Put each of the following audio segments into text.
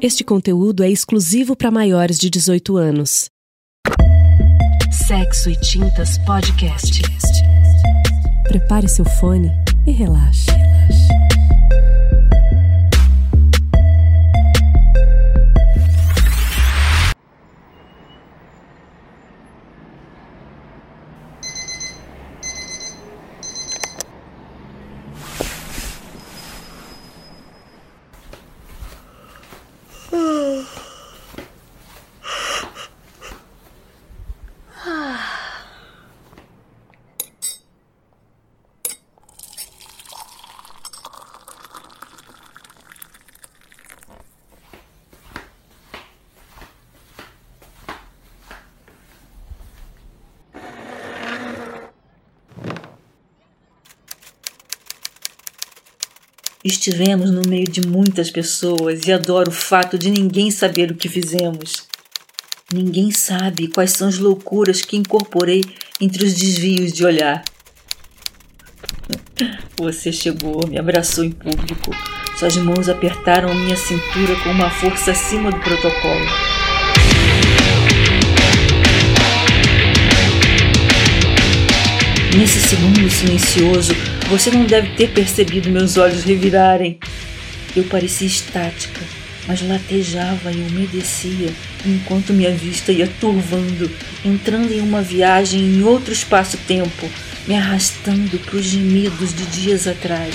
Este conteúdo é exclusivo para maiores de 18 anos. Sexo e Tintas Podcast. Prepare seu fone e relaxe. Estivemos no meio de muitas pessoas e adoro o fato de ninguém saber o que fizemos. Ninguém sabe quais são as loucuras que incorporei entre os desvios de olhar. Você chegou, me abraçou em público. Suas mãos apertaram minha cintura com uma força acima do protocolo. Nesse segundo silencioso, você não deve ter percebido meus olhos revirarem. Eu parecia estática, mas latejava e umedecia enquanto minha vista ia turvando, entrando em uma viagem em outro espaço-tempo, me arrastando para os gemidos de dias atrás.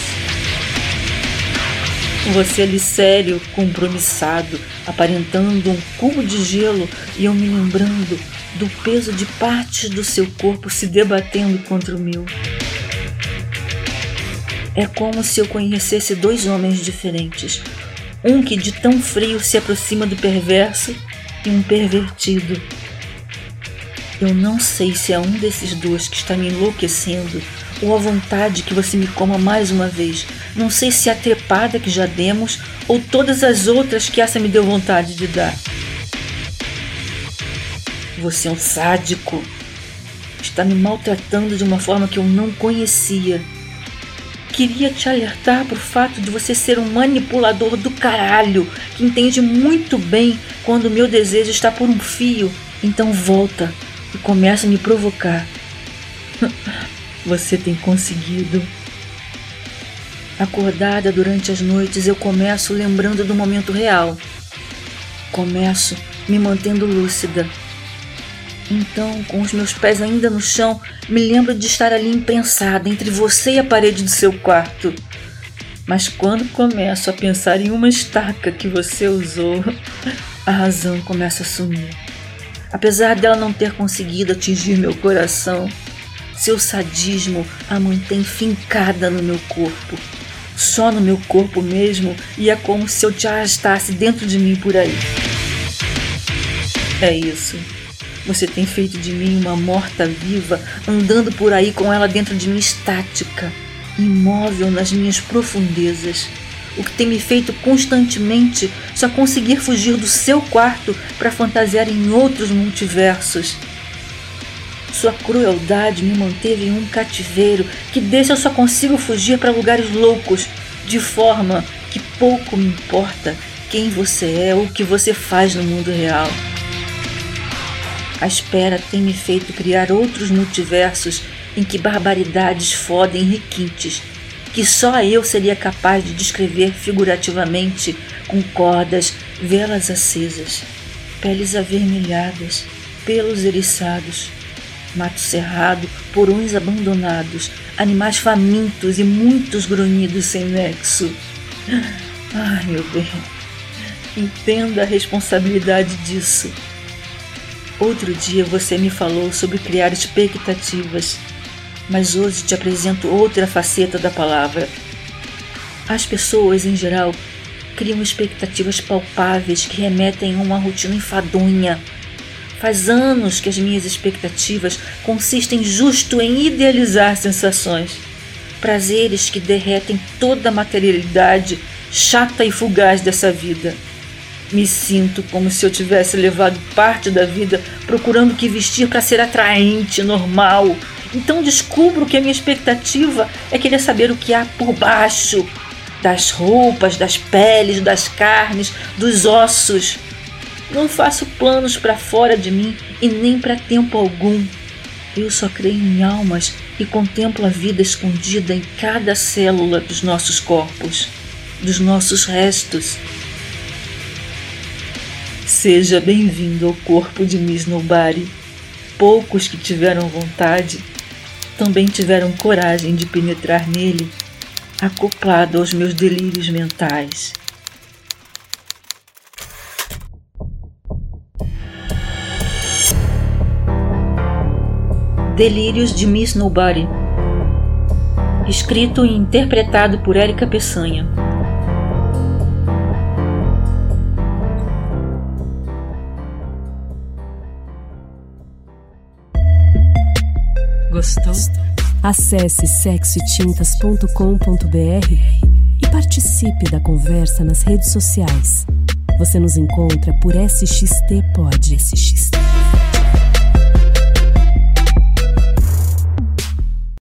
Você ali sério, compromissado, aparentando um cubo de gelo e eu me lembrando do peso de partes do seu corpo se debatendo contra o meu. É como se eu conhecesse dois homens diferentes. Um que de tão frio se aproxima do perverso e um pervertido. Eu não sei se é um desses dois que está me enlouquecendo ou a vontade que você me coma mais uma vez. Não sei se é a trepada que já demos ou todas as outras que essa me deu vontade de dar. Você é um sádico. Está me maltratando de uma forma que eu não conhecia. Queria te alertar para o fato de você ser um manipulador do caralho, que entende muito bem quando meu desejo está por um fio. Então volta e começa a me provocar. Você tem conseguido. Acordada durante as noites, eu começo lembrando do momento real. Começo me mantendo lúcida então, com os meus pés ainda no chão, me lembro de estar ali imprensada entre você e a parede do seu quarto. Mas quando começo a pensar em uma estaca que você usou, a razão começa a sumir. Apesar dela não ter conseguido atingir meu coração, seu sadismo a mantém fincada no meu corpo. Só no meu corpo mesmo, e é como se eu te arrastasse dentro de mim por aí. É isso. Você tem feito de mim uma morta-viva, andando por aí com ela dentro de mim estática, imóvel nas minhas profundezas. O que tem me feito constantemente só conseguir fugir do seu quarto para fantasiar em outros multiversos. Sua crueldade me manteve em um cativeiro que desse eu só consigo fugir para lugares loucos, de forma que pouco me importa quem você é ou o que você faz no mundo real. A espera tem me feito criar outros multiversos em que barbaridades fodem requintes, que só eu seria capaz de descrever figurativamente com cordas, velas acesas, peles avermelhadas, pelos eriçados, mato cerrado, porões abandonados, animais famintos e muitos grunhidos sem nexo. Ai, meu bem, entenda a responsabilidade disso. Outro dia você me falou sobre criar expectativas, mas hoje te apresento outra faceta da palavra. As pessoas, em geral, criam expectativas palpáveis que remetem a uma rotina enfadonha. Faz anos que as minhas expectativas consistem justo em idealizar sensações, prazeres que derretem toda a materialidade chata e fugaz dessa vida. Me sinto como se eu tivesse levado parte da vida procurando o que vestir para ser atraente, normal. Então descubro que a minha expectativa é querer saber o que há por baixo. das roupas, das peles, das carnes, dos ossos. Não faço planos para fora de mim e nem para tempo algum. Eu só creio em almas e contemplo a vida escondida em cada célula dos nossos corpos, dos nossos restos. Seja bem-vindo ao corpo de Miss Nobody. Poucos que tiveram vontade também tiveram coragem de penetrar nele, acoplado aos meus delírios mentais. Delírios de Miss Nobody. Escrito e interpretado por Érica Peçanha. Gostou? Acesse sexotintas.com.br e participe da conversa nas redes sociais. Você nos encontra por SXT Pod. SXT